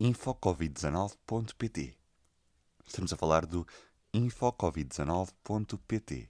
infocovid19.pt. Estamos a falar do infocovid19.pt.